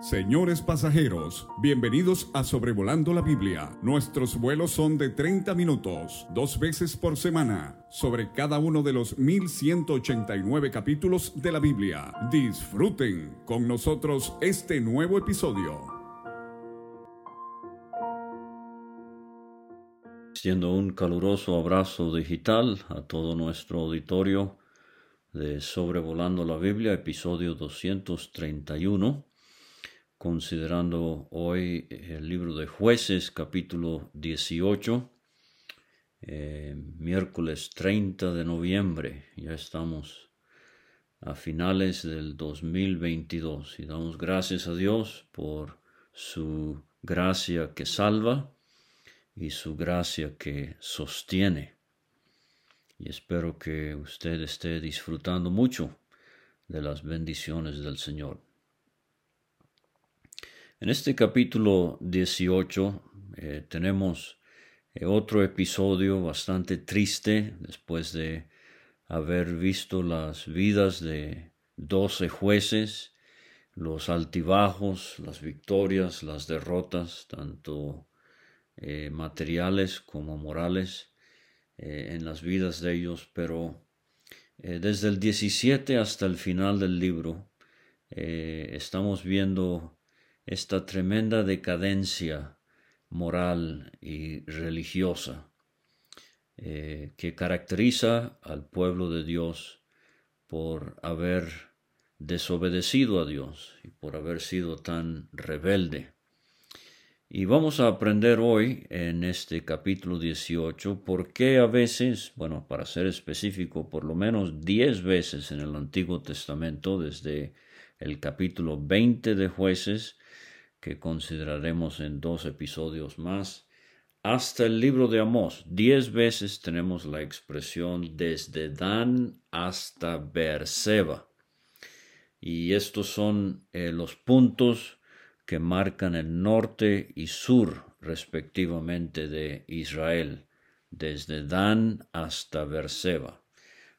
Señores pasajeros, bienvenidos a Sobrevolando la Biblia. Nuestros vuelos son de 30 minutos, dos veces por semana, sobre cada uno de los 1189 capítulos de la Biblia. Disfruten con nosotros este nuevo episodio. Siendo un caluroso abrazo digital a todo nuestro auditorio de Sobrevolando la Biblia, episodio 231 considerando hoy el libro de jueces capítulo 18, eh, miércoles 30 de noviembre, ya estamos a finales del 2022 y damos gracias a Dios por su gracia que salva y su gracia que sostiene. Y espero que usted esté disfrutando mucho de las bendiciones del Señor. En este capítulo 18 eh, tenemos eh, otro episodio bastante triste después de haber visto las vidas de doce jueces, los altibajos, las victorias, las derrotas, tanto eh, materiales como morales en las vidas de ellos, pero desde el 17 hasta el final del libro estamos viendo esta tremenda decadencia moral y religiosa eh, que caracteriza al pueblo de Dios por haber desobedecido a Dios y por haber sido tan rebelde. Y vamos a aprender hoy en este capítulo 18 por qué a veces, bueno, para ser específico, por lo menos diez veces en el Antiguo Testamento, desde el capítulo 20 de jueces que consideraremos en dos episodios más, hasta el libro de Amós. Diez veces tenemos la expresión desde Dan hasta Beerseba. Y estos son eh, los puntos que marcan el norte y sur respectivamente de Israel, desde Dan hasta Beerseba.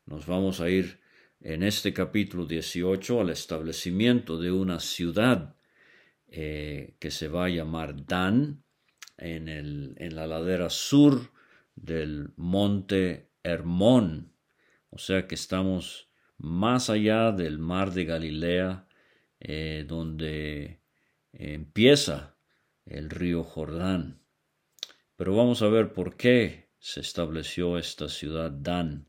Nos vamos a ir en este capítulo 18 al establecimiento de una ciudad eh, que se va a llamar Dan, en, el, en la ladera sur del monte Hermón. O sea que estamos más allá del mar de Galilea, eh, donde empieza el río Jordán. Pero vamos a ver por qué se estableció esta ciudad Dan.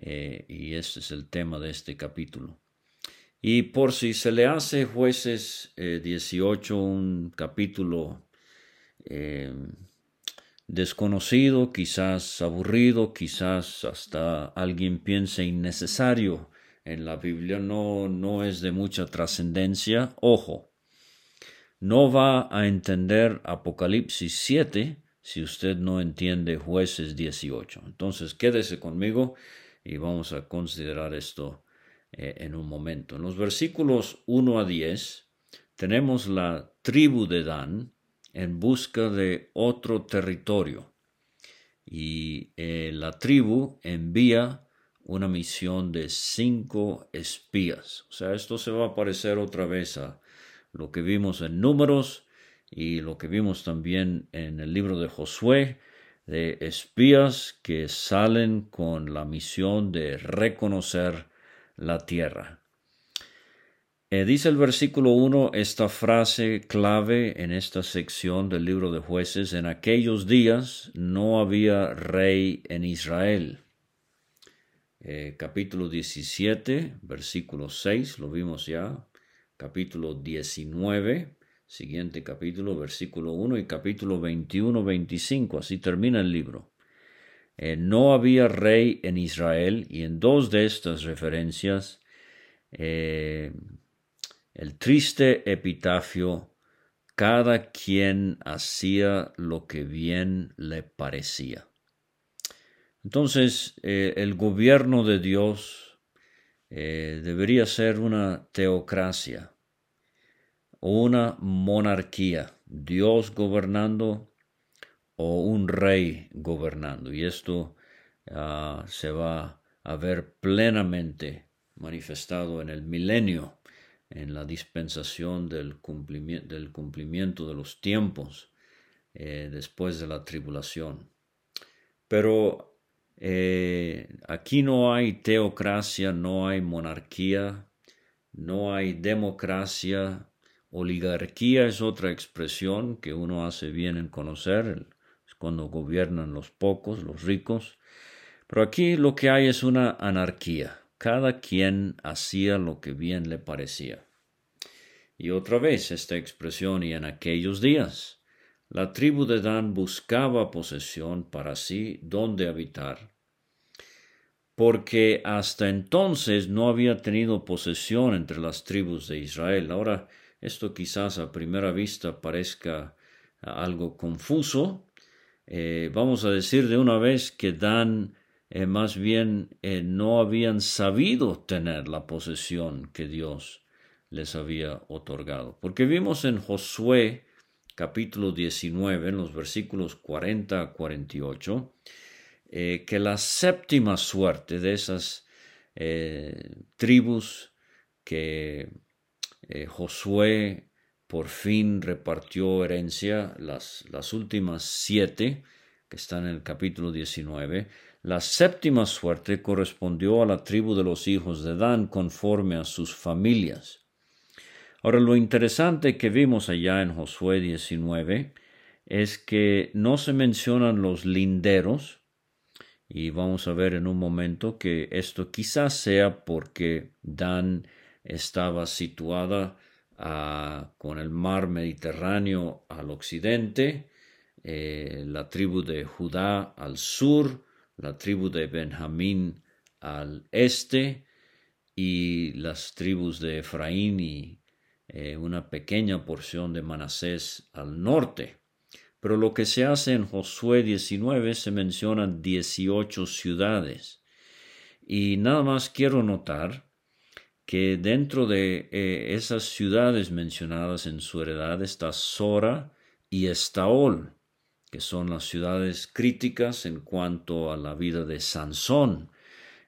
Eh, y este es el tema de este capítulo. Y por si se le hace jueces 18 eh, un capítulo eh, desconocido, quizás aburrido, quizás hasta alguien piense innecesario en la Biblia, no, no es de mucha trascendencia. Ojo, no va a entender Apocalipsis 7 si usted no entiende jueces 18. Entonces quédese conmigo y vamos a considerar esto eh, en un momento. En los versículos 1 a 10 tenemos la tribu de Dan en busca de otro territorio y eh, la tribu envía una misión de cinco espías. O sea, esto se va a parecer otra vez a lo que vimos en números y lo que vimos también en el libro de Josué, de espías que salen con la misión de reconocer la tierra. Eh, dice el versículo 1 esta frase clave en esta sección del libro de jueces, en aquellos días no había rey en Israel. Eh, capítulo 17, versículo 6, lo vimos ya. Capítulo 19, siguiente capítulo, versículo 1 y capítulo 21, 25, así termina el libro. Eh, no había rey en Israel y en dos de estas referencias eh, el triste epitafio cada quien hacía lo que bien le parecía. Entonces, eh, el gobierno de Dios debería ser una teocracia una monarquía, Dios gobernando o un rey gobernando. Y esto ah, se va a ver plenamente manifestado en el milenio en la dispensación del cumplimiento, del cumplimiento de los tiempos eh, después de la tribulación. Pero eh, aquí no hay teocracia, no hay monarquía, no hay democracia, oligarquía es otra expresión que uno hace bien en conocer, es cuando gobiernan los pocos, los ricos. Pero aquí lo que hay es una anarquía. Cada quien hacía lo que bien le parecía. Y otra vez esta expresión y en aquellos días. La tribu de Dan buscaba posesión para sí donde habitar, porque hasta entonces no había tenido posesión entre las tribus de Israel. Ahora, esto quizás a primera vista parezca algo confuso. Eh, vamos a decir de una vez que Dan eh, más bien eh, no habían sabido tener la posesión que Dios les había otorgado. Porque vimos en Josué capítulo 19, en los versículos 40 a 48, eh, que la séptima suerte de esas tribus que Josué por fin repartió herencia, las, las últimas siete, que están en el capítulo 19, la séptima suerte correspondió a la tribu de los hijos de Dan conforme a sus familias. Ahora lo interesante que vimos allá en Josué 19 es que no se mencionan los linderos, y vamos a ver en un momento que esto quizás sea porque Dan estaba situada ah, con el mar Mediterráneo al occidente, eh, la tribu de Judá al sur, la tribu de Benjamín al este y las tribus de Efraín y eh, una pequeña porción de Manasés al norte. Pero lo que se hace en Josué 19 se mencionan 18 ciudades. Y nada más quiero notar que dentro de eh, esas ciudades mencionadas en su heredad está Sora y Estaol que son las ciudades críticas en cuanto a la vida de Sansón.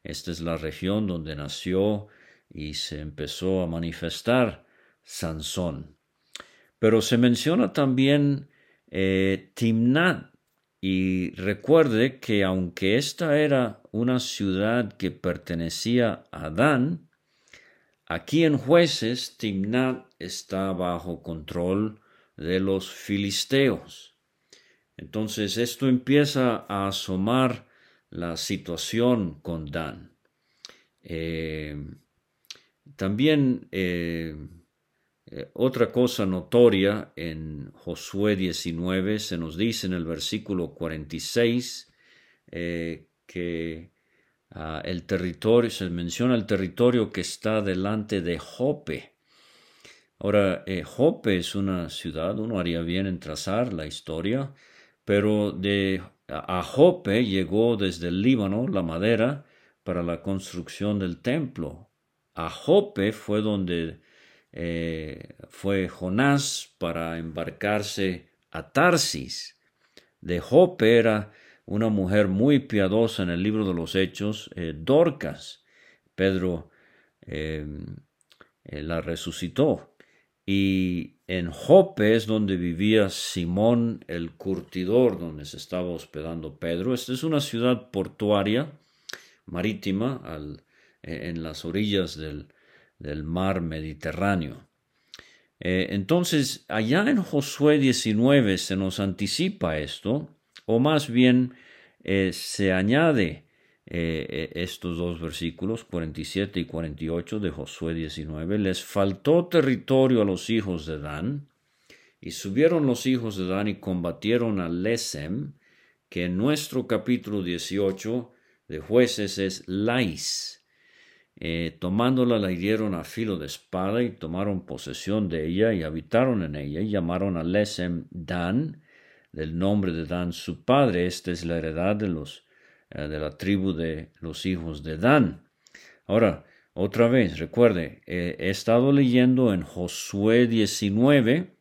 Esta es la región donde nació y se empezó a manifestar Sansón. Pero se menciona también eh, Timnat, y recuerde que aunque esta era una ciudad que pertenecía a Adán, aquí en jueces Timnat está bajo control de los filisteos. Entonces esto empieza a asomar la situación con Dan. Eh, también eh, eh, otra cosa notoria en Josué 19 se nos dice en el versículo 46 que ah, el territorio, se menciona el territorio que está delante de Jope. Ahora, Jope es una ciudad, uno haría bien en trazar la historia, pero de a Jope llegó desde el Líbano la madera para la construcción del templo. A Jope fue donde eh, fue Jonás para embarcarse a Tarsis. De Jope era una mujer muy piadosa en el libro de los Hechos, eh, Dorcas. Pedro eh, la resucitó. Y en Jope es donde vivía Simón el curtidor, donde se estaba hospedando Pedro. Esta es una ciudad portuaria, marítima, eh, en las orillas del, mar Mediterráneo. Eh, entonces, allá en Josué 19 se nos anticipa esto, o más bien eh, se añade eh, eh, estos dos versículos, 47 y 48 de Josué 19, les faltó territorio a los hijos de Dan, y subieron los hijos de Dan y combatieron a Lesem, que en nuestro capítulo 18 de jueces es Lais. Eh, tomándola la hirieron a filo de espada y tomaron posesión de ella y habitaron en ella y llamaron a Lesem Dan, del nombre de Dan su padre. Esta es la heredad de los eh, de la tribu de los hijos de Dan. Ahora, otra vez, recuerde, he estado leyendo en Josué 19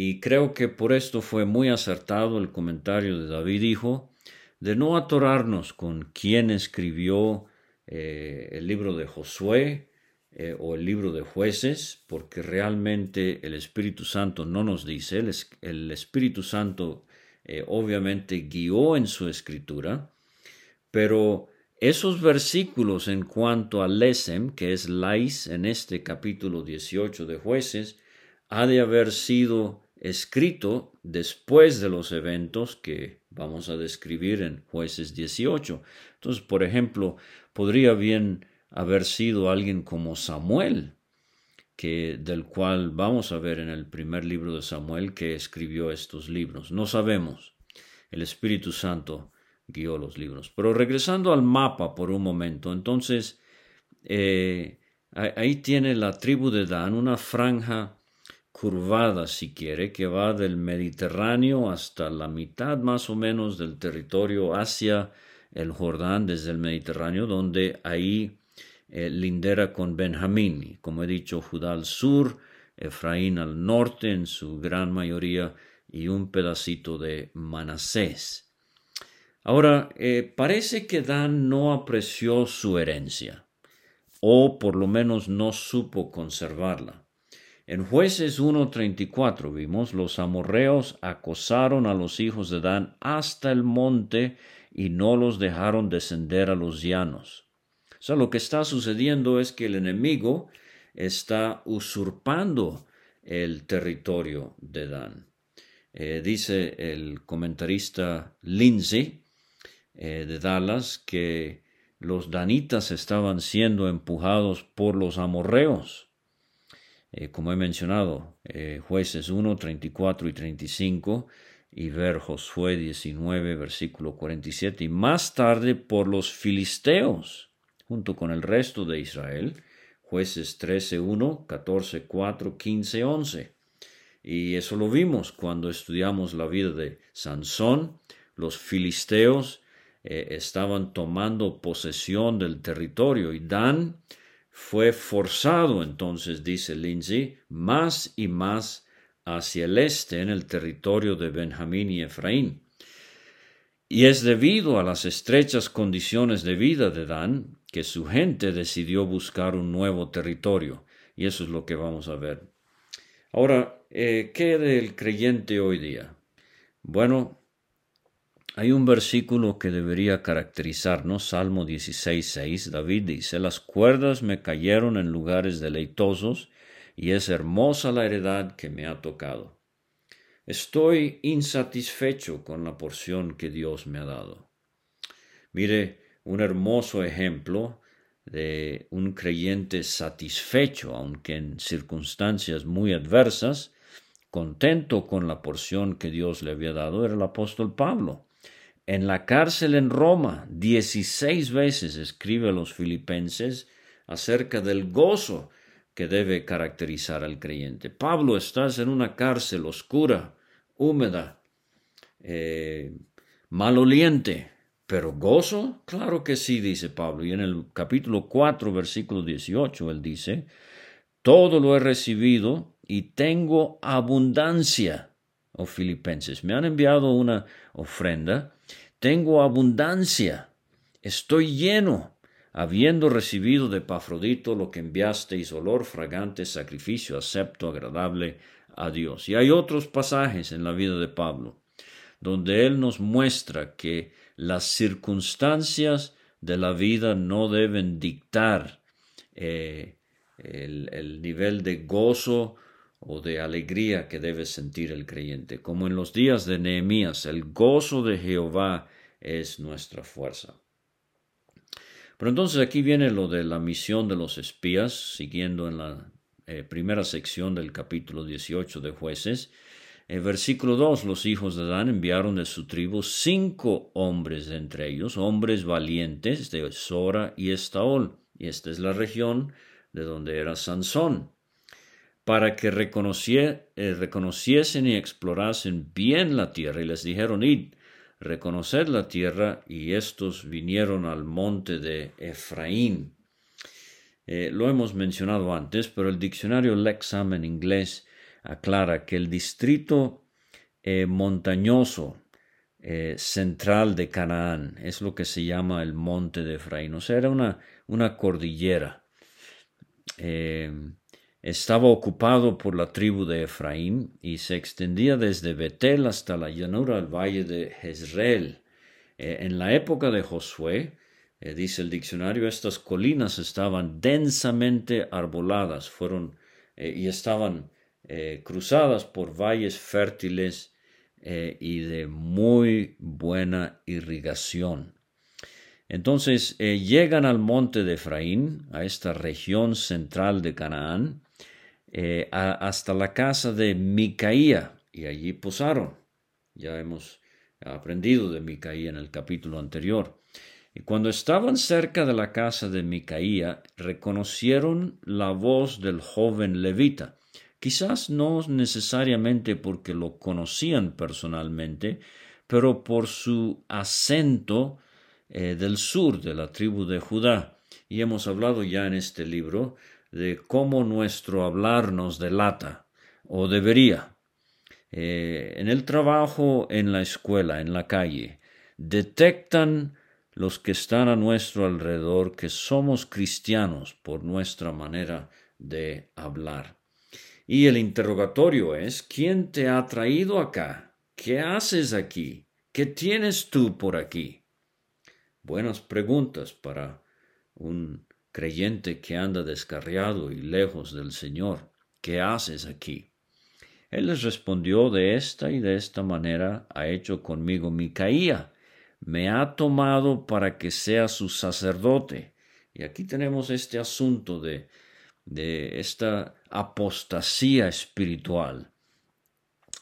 y creo que por esto fue muy acertado el comentario de David, dijo, de no atorarnos con quién escribió eh, el libro de Josué, eh, o el libro de jueces, porque realmente el Espíritu Santo no nos dice, el, Espíritu Santo eh, obviamente guió en su escritura, pero esos versículos en cuanto a lesem, que es lais en este capítulo 18 de jueces, ha de haber sido escrito después de los eventos que vamos a describir en jueces 18. Entonces, por ejemplo, podría bien haber sido alguien como Samuel, que, del cual vamos a ver en el primer libro de Samuel que escribió estos libros. No sabemos. El Espíritu Santo guió los libros. Pero regresando al mapa por un momento, entonces eh, ahí tiene la tribu de Dan una franja curvada, si quiere, que va del Mediterráneo hasta la mitad más o menos del territorio hacia el Jordán desde el Mediterráneo, donde ahí eh, lindera con Benjamín, como he dicho, Judá al sur, Efraín al norte en su gran mayoría y un pedacito de Manasés. Ahora, eh, parece que Dan no apreció su herencia, o por lo menos no supo conservarla. En jueces 1.34 vimos, los amorreos acosaron a los hijos de Dan hasta el monte y no los dejaron descender a los llanos. O sea, lo que está sucediendo es que el enemigo está usurpando el territorio de Dan. Eh, dice el comentarista Lindsay eh, de Dallas que los danitas estaban siendo empujados por los amorreos. Eh, como he mencionado, jueces 1, 34 y 35, y ver Josué 19, versículo 47, y más tarde por los filisteos junto con el resto de Israel, jueces 13, 1, 14, 4, 15, 11. Y eso lo vimos cuando estudiamos la vida de Sansón. Los filisteos eh, estaban tomando posesión del territorio y Dan fue forzado entonces, dice Lindsay, más y más hacia el este en el territorio de Benjamín y Efraín. Y es debido a las estrechas condiciones de vida de Dan que su gente decidió buscar un nuevo territorio. Y eso es lo que vamos a ver. Ahora, eh, ¿qué del creyente hoy día? Bueno, hay un versículo que debería caracterizarnos, Salmo 16.6. David dice, las cuerdas me cayeron en lugares deleitosos y es hermosa la heredad que me ha tocado. Estoy insatisfecho con la porción que Dios me ha dado. Mire, un hermoso ejemplo de un creyente satisfecho, aunque en circunstancias muy adversas, contento con la porción que Dios le había dado, era el apóstol Pablo. En la cárcel en Roma, dieciséis veces escribe a los filipenses acerca del gozo que debe caracterizar al creyente. Pablo, estás en una cárcel oscura, húmeda, eh, maloliente, pero gozo, claro que sí, dice Pablo. Y en el capítulo 4, versículo 18, él dice, todo lo he recibido y tengo abundancia. Oh filipenses, me han enviado una ofrenda, tengo abundancia, estoy lleno, habiendo recibido de Pafrodito lo que enviasteis, olor fragante, sacrificio acepto, agradable a Dios. Y hay otros pasajes en la vida de Pablo, donde él nos muestra que las circunstancias de la vida no deben dictar eh, el, nivel de gozo o de alegría que debe sentir el creyente. Como en los días de Nehemías, el gozo de Jehová es nuestra fuerza. Pero entonces aquí viene lo de la misión de los espías, siguiendo en la eh, primera sección del capítulo 18 de jueces. En versículo 2, los hijos de Dan enviaron de su tribu cinco hombres entre ellos, hombres valientes de Sora y Estaol, y esta es la región de donde era Sansón, para que eh, reconociesen y explorasen bien la tierra, y les dijeron, id, reconoced la tierra, y estos vinieron al monte de Efraín. Eh, lo hemos mencionado antes, pero el diccionario Lexham en inglés aclara que el distrito eh, montañoso eh, central de Canaán es lo que se llama el monte de Efraín, o sea, era una, una cordillera. eh, estaba ocupado por la tribu de Efraín y se extendía desde Betel hasta la llanura del valle de Jezreel. En la época de Josué, dice el diccionario, estas colinas estaban densamente arboladas fueron, y estaban cruzadas por valles fértiles y de muy buena irrigación. Entonces eh, llegan al monte de Efraín, a esta región central de Canaán, eh, hasta la casa de Micaía, y allí posaron. Ya hemos aprendido de Micaía en el capítulo anterior. Y cuando estaban cerca de la casa de Micaía, reconocieron la voz del joven levita. Quizás no necesariamente porque lo conocían personalmente, pero por su acento eh, del sur de la tribu de Judá. Y hemos hablado ya en este libro de cómo nuestro hablar nos delata, o debería. Eh, en el trabajo, en la escuela, en la calle, detectan los que están a nuestro alrededor que somos cristianos por nuestra manera de hablar. Y el interrogatorio es, ¿quién te ha traído acá? ¿Qué haces aquí? ¿Qué tienes tú por aquí? buenas preguntas para un creyente que anda descarriado y lejos del Señor. ¿Qué haces aquí? Él les respondió de esta y de esta manera ha hecho conmigo Micaía. Me ha tomado para que sea su sacerdote. Y aquí tenemos este asunto de, de esta apostasía espiritual,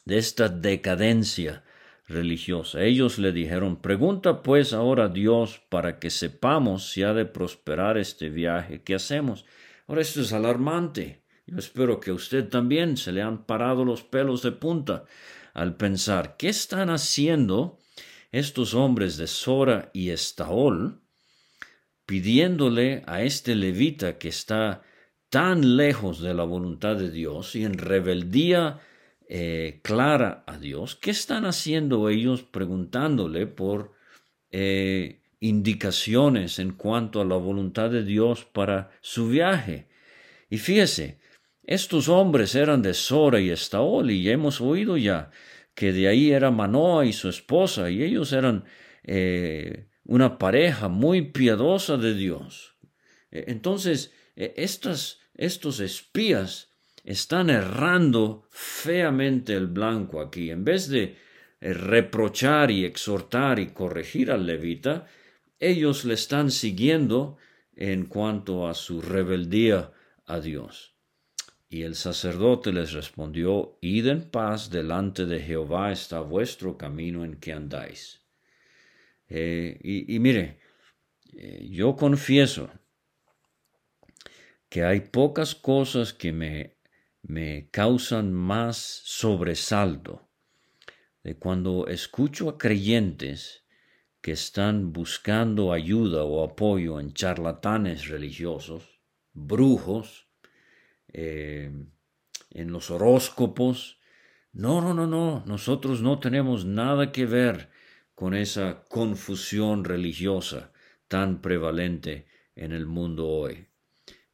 de esta decadencia religiosa. Ellos le dijeron, pregunta pues ahora a Dios para que sepamos si ha de prosperar este viaje que hacemos. Ahora esto es alarmante. Yo espero que a usted también se le han parado los pelos de punta al pensar, ¿qué están haciendo estos hombres de Sora y Estaol pidiéndole a este levita que está tan lejos de la voluntad de Dios y en rebeldía eh, clara a Dios, ¿qué están haciendo ellos preguntándole por eh, indicaciones en cuanto a la voluntad de Dios para su viaje? Y fíjese, estos hombres eran de Sora y Estaol y hemos oído ya que de ahí era Manoa y su esposa y ellos eran eh, una pareja muy piadosa de Dios. Entonces, estas, estos espías están errando feamente el blanco aquí. En vez de eh, reprochar y exhortar y corregir al levita, ellos le están siguiendo en cuanto a su rebeldía a Dios. Y el sacerdote les respondió, Id en paz delante de Jehová está vuestro camino en que andáis. Eh, y, mire, eh, yo confieso que hay pocas cosas que me me causan más sobresalto de cuando escucho a creyentes que están buscando ayuda o apoyo en charlatanes religiosos, brujos, eh, en los horóscopos. No, no, no, no, nosotros no tenemos nada que ver con esa confusión religiosa tan prevalente en el mundo hoy.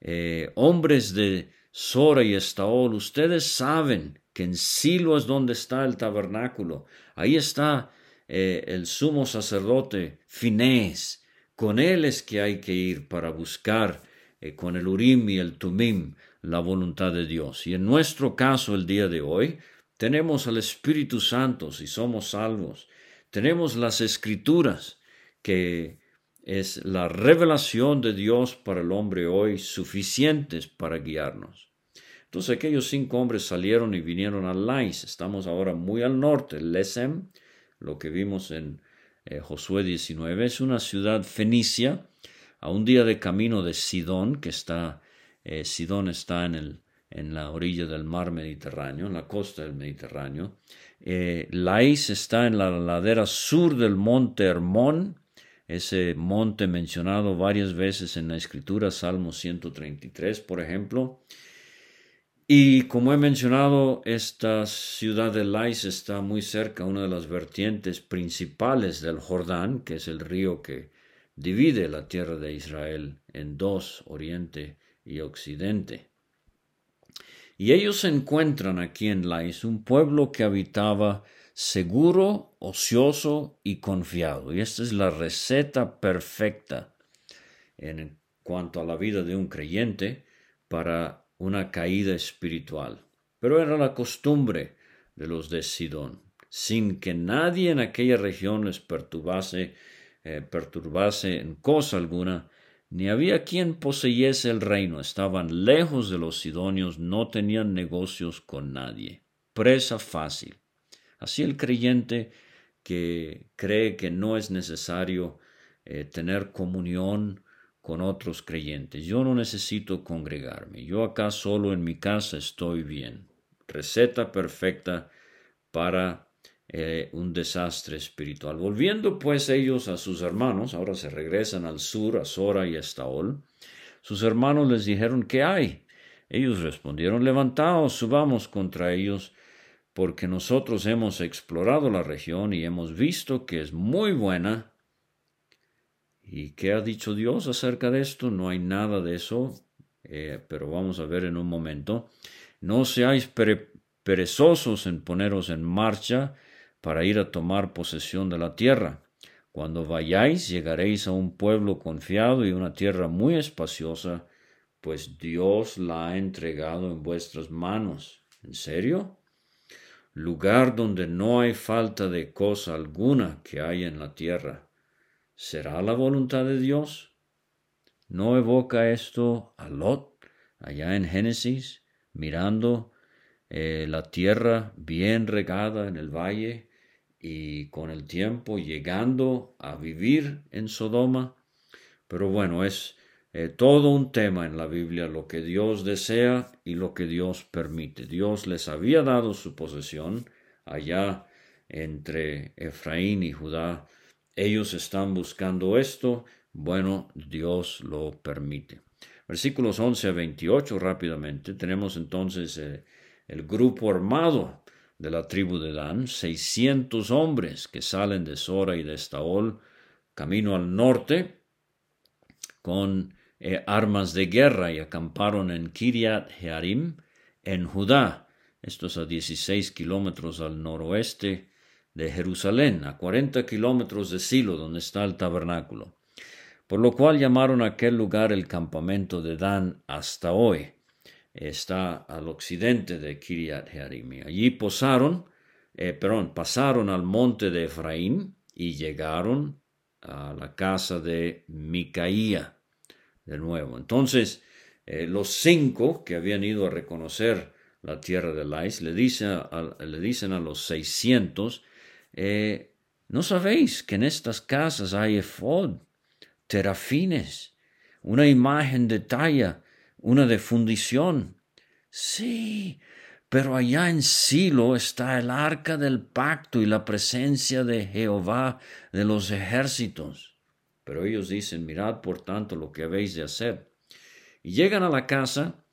Eh, hombres de, Sora y Estaol, ustedes saben que en Silo es donde está el tabernáculo. Ahí está eh, el sumo sacerdote Finés. Con él es que hay que ir para buscar eh, con el Urim y el Tumim la voluntad de Dios. Y en nuestro caso el día de hoy tenemos al Espíritu Santo si somos salvos. Tenemos las escrituras que es la revelación de Dios para el hombre hoy suficientes para guiarnos. Entonces aquellos cinco hombres salieron y vinieron a Lais. Estamos ahora muy al norte. Lesem, lo que vimos en eh, Josué 19, es una ciudad fenicia a un día de camino de Sidón, que está, eh, Sidón está en, el, en la orilla del mar Mediterráneo, en la costa del Mediterráneo. Eh, Lais está en la ladera sur del monte Hermón, ese monte mencionado varias veces en la escritura, Salmo 133, por ejemplo. Y como he mencionado, esta ciudad de Lais está muy cerca, una de las vertientes principales del Jordán, que es el río que divide la tierra de Israel en dos, oriente y occidente. Y ellos se encuentran aquí en Lais un pueblo que habitaba seguro, ocioso y confiado. Y esta es la receta perfecta en cuanto a la vida de un creyente para una caída espiritual. Pero era la costumbre de los de Sidón, sin que nadie en aquella región les perturbase, eh, perturbase en cosa alguna, ni había quien poseyese el reino, estaban lejos de los sidonios, no tenían negocios con nadie. Presa fácil. Así el creyente que cree que no es necesario eh, tener comunión con otros creyentes. Yo no necesito congregarme. Yo acá solo en mi casa estoy bien. Receta perfecta para eh, un desastre espiritual. Volviendo pues ellos a sus hermanos, ahora se regresan al sur, a Sora y a Estaol. Sus hermanos les dijeron, ¿qué hay? Ellos respondieron, levantaos, subamos contra ellos porque nosotros hemos explorado la región y hemos visto que es muy buena. ¿Y qué ha dicho Dios acerca de esto? No hay nada de eso, eh, pero vamos a ver en un momento. No seáis perezosos en poneros en marcha para ir a tomar posesión de la tierra. Cuando vayáis llegaréis a un pueblo confiado y una tierra muy espaciosa, pues Dios la ha entregado en vuestras manos. ¿En serio? Lugar donde no hay falta de cosa alguna que haya en la tierra. ¿Será la voluntad de Dios? ¿No evoca esto a Lot allá en Génesis, mirando eh, la tierra bien regada en el valle y con el tiempo llegando a vivir en Sodoma? Pero bueno, es eh, todo un tema en la Biblia, lo que Dios desea y lo que Dios permite. Dios les había dado su posesión allá entre Efraín y Judá. Ellos están buscando esto, bueno, Dios lo permite. Versículos 11 a 28 rápidamente. Tenemos entonces eh, el grupo armado de la tribu de Dan, 600 hombres que salen de Sora y de Estaol, camino al norte, con eh, armas de guerra y acamparon en Kiriat Jearim, en Judá, estos a 16 kilómetros al noroeste de Jerusalén, a 40 kilómetros de Silo, donde está el tabernáculo. Por lo cual llamaron aquel lugar el campamento de Dan hasta hoy. Está al occidente de Kiriat Jearim. Allí posaron, eh, perdón, pasaron al monte de Efraín y llegaron a la casa de Micaía de nuevo. Entonces, eh, los cinco que habían ido a reconocer la tierra de Lais le, le dicen a los seiscientos, eh, ¿no sabéis que en estas casas hay efod, terafines, una imagen de talla, una de fundición? Sí, pero allá en Silo está el arca del pacto y la presencia de Jehová de los ejércitos. Pero ellos dicen, mirad por tanto lo que habéis de hacer. Y llegan a la casa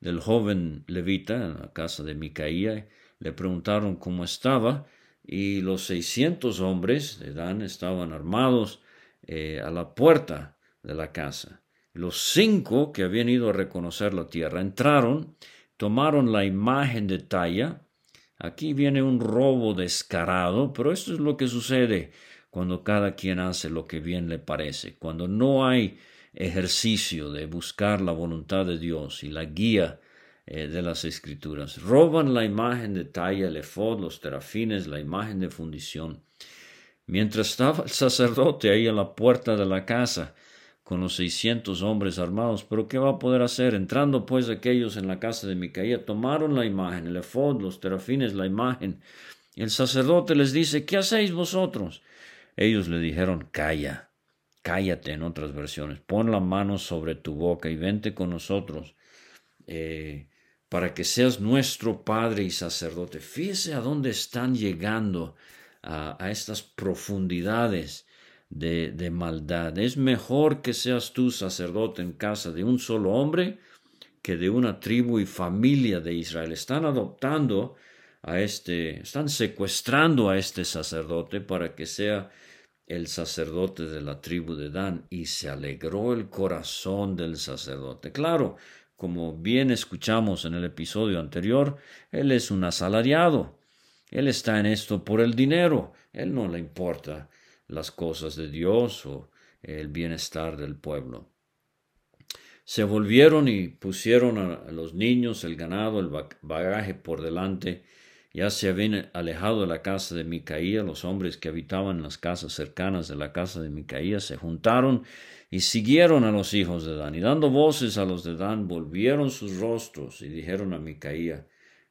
del joven levita, en la casa de Micaía, le preguntaron cómo estaba, y los seiscientos hombres de Dan estaban armados eh, a la puerta de la casa. Los cinco que habían ido a reconocer la tierra entraron, tomaron la imagen de talla. Aquí viene un robo descarado, pero esto es lo que sucede cuando cada quien hace lo que bien le parece, cuando no hay ejercicio de buscar la voluntad de Dios y la guía eh, de las escrituras. Roban la imagen de talla, el efod, los terafines, la imagen de fundición. Mientras estaba el sacerdote ahí a la puerta de la casa, con los seiscientos hombres armados, pero ¿qué va a poder hacer? Entrando pues aquellos en la casa de Micaía, tomaron la imagen, el efod, los terafines, la imagen. El sacerdote les dice, ¿qué hacéis vosotros? Ellos le dijeron, calla, cállate en otras versiones, pon la mano sobre tu boca y vente con nosotros eh, para que seas nuestro Padre y sacerdote. Fíjese a dónde están llegando a, estas profundidades de, de maldad. Es mejor que seas tú sacerdote en casa de un solo hombre que de una tribu y familia de Israel. Están adoptando a este, están secuestrando a este sacerdote para que sea el sacerdote de la tribu de Dan, y se alegró el corazón del sacerdote. Claro, como bien escuchamos en el episodio anterior, él es un asalariado. Él está en esto por el dinero. Él no le importa las cosas de Dios o el bienestar del pueblo. Se volvieron y pusieron a los niños, el ganado, el bagaje por delante. Ya se habían alejado de la casa de Micaía, los hombres que habitaban en las casas cercanas de la casa de Micaía se juntaron y siguieron a los hijos de Dan. Y dando voces a los de Dan, volvieron sus rostros y dijeron a Micaía,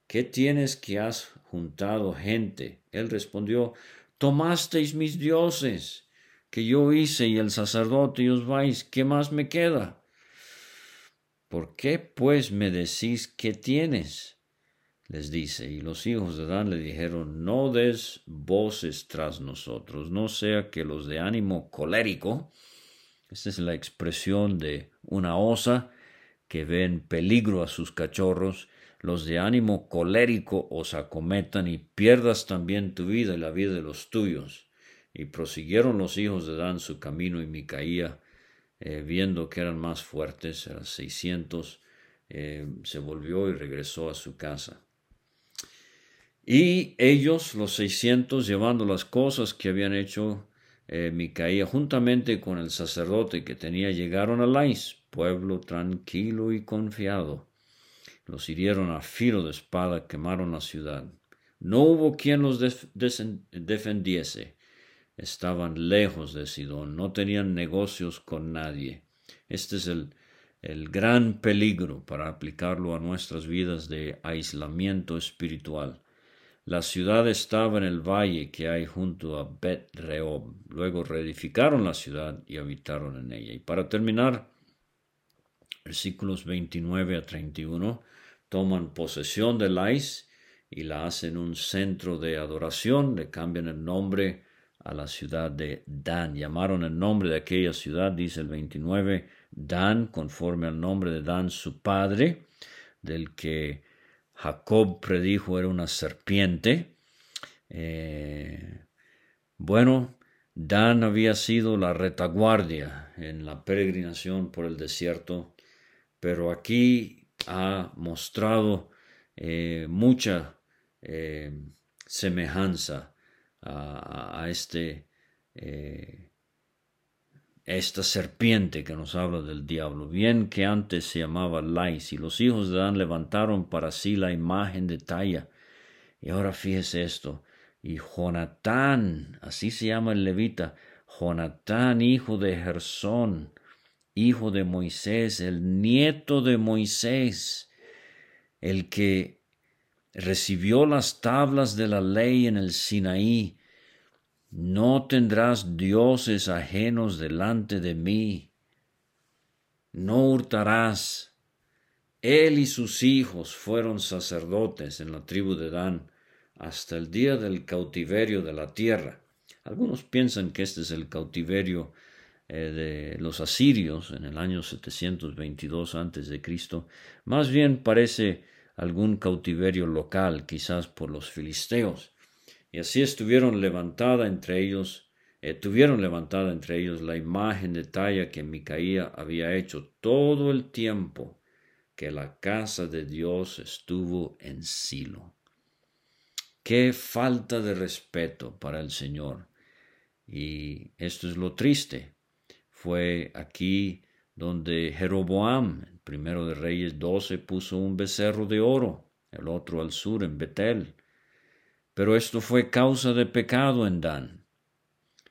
¿qué tienes que has juntado gente? Él respondió, tomasteis mis dioses que yo hice y el sacerdote y os vais, ¿qué más me queda? ¿Por qué pues me decís qué tienes? Les dice, y los hijos de Dan le dijeron, no des voces tras nosotros, no sea que los de ánimo colérico, esta es la expresión de una osa que ve en peligro a sus cachorros, los de ánimo colérico os acometan y pierdas también tu vida y la vida de los tuyos. Y prosiguieron los hijos de Dan su camino y Micaía, eh, viendo que eran más fuertes, eran seiscientos, eh, se volvió y regresó a su casa. Y ellos, los seiscientos, llevando las cosas que habían hecho eh, Micaía, juntamente con el sacerdote que tenía, llegaron a Lais, pueblo tranquilo y confiado. Los hirieron a filo de espada, quemaron la ciudad. No hubo quien los defendiese estaban lejos de Sidón, no tenían negocios con nadie. Este es el, el gran peligro para aplicarlo a nuestras vidas de aislamiento espiritual. La ciudad estaba en el valle que hay junto a Bet Reob. Luego reedificaron la ciudad y habitaron en ella. Y para terminar, versículos 29 a 31, toman posesión de Lais y la hacen un centro de adoración, le cambian el nombre a la ciudad de Dan. Llamaron el nombre de aquella ciudad, dice el 29, Dan, conforme al nombre de Dan, su padre, del que Jacob predijo era una serpiente. Eh, bueno, Dan había sido la retaguardia en la peregrinación por el desierto, pero aquí ha mostrado eh, mucha eh, semejanza a, este, esta serpiente que nos habla del diablo, bien que antes se llamaba Lais, y los hijos de Dan levantaron para sí la imagen de talla. Y ahora fíjese esto, y Jonatán, así se llama el levita, Jonatán, hijo de Gersón, hijo de Moisés, el nieto de Moisés, el que recibió las tablas de la ley en el Sinaí, no tendrás dioses ajenos delante de mí, no hurtarás. Él y sus hijos fueron sacerdotes en la tribu de Dan hasta el día del cautiverio de la tierra. Algunos piensan que este es el cautiverio eh, de los asirios en el año 722 a.C. Más bien parece algún cautiverio local, quizás por los filisteos. Y así estuvieron levantada entre ellos, eh, tuvieron levantada entre ellos la imagen de talla que Micaía había hecho todo el tiempo que la casa de Dios estuvo en Silo. Qué falta de respeto para el Señor. Y esto es lo triste. Fue aquí donde Jeroboam, primero de Reyes 12, puso un becerro de oro, el otro al sur en Betel. Pero esto fue causa de pecado en Dan.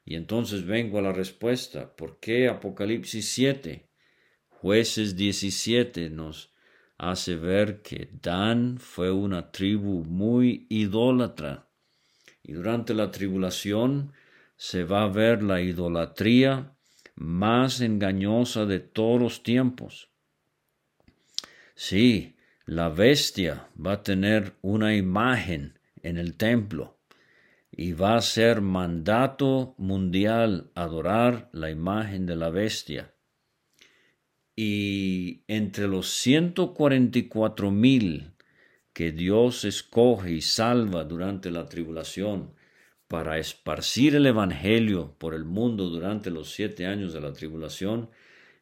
Y entonces vengo a la respuesta. ¿Por qué Apocalipsis 7, jueces 17 nos hace ver que Dan fue una tribu muy idólatra? Y durante la tribulación se va a ver la idolatría más engañosa de todos los tiempos. Sí, la bestia va a tener una imagen en el templo y va a ser mandato mundial adorar la imagen de la bestia. Y entre los 144 mil que Dios escoge y salva durante la tribulación, para esparcir el Evangelio por el mundo durante los siete años de la tribulación,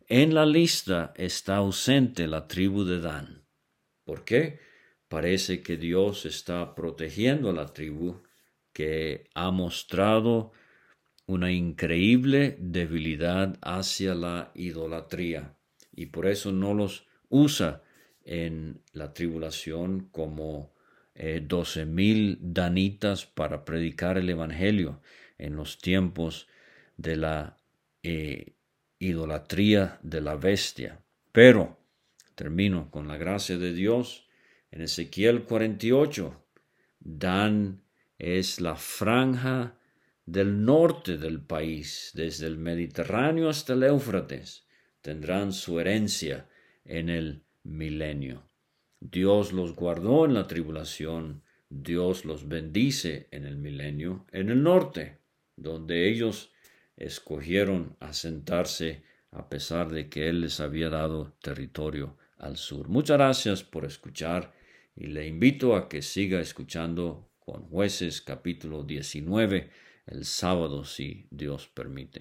en la lista está ausente la tribu de Dan. ¿Por qué? Parece que Dios está protegiendo a la tribu que ha mostrado una increíble debilidad hacia la idolatría y por eso no los usa en la tribulación como eh, doce mil danitas para predicar el Evangelio en los tiempos de la eh, idolatría de la bestia. Pero, termino con la gracia de Dios, en Ezequiel 48, Dan es la franja del norte del país, desde el Mediterráneo hasta el Éufrates, tendrán su herencia en el milenio. Dios los guardó en la tribulación, Dios los bendice en el milenio, en el norte, donde ellos escogieron asentarse a pesar de que Él les había dado territorio al sur. Muchas gracias por escuchar y le invito a que siga escuchando con jueces capítulo 19 el sábado si Dios permite.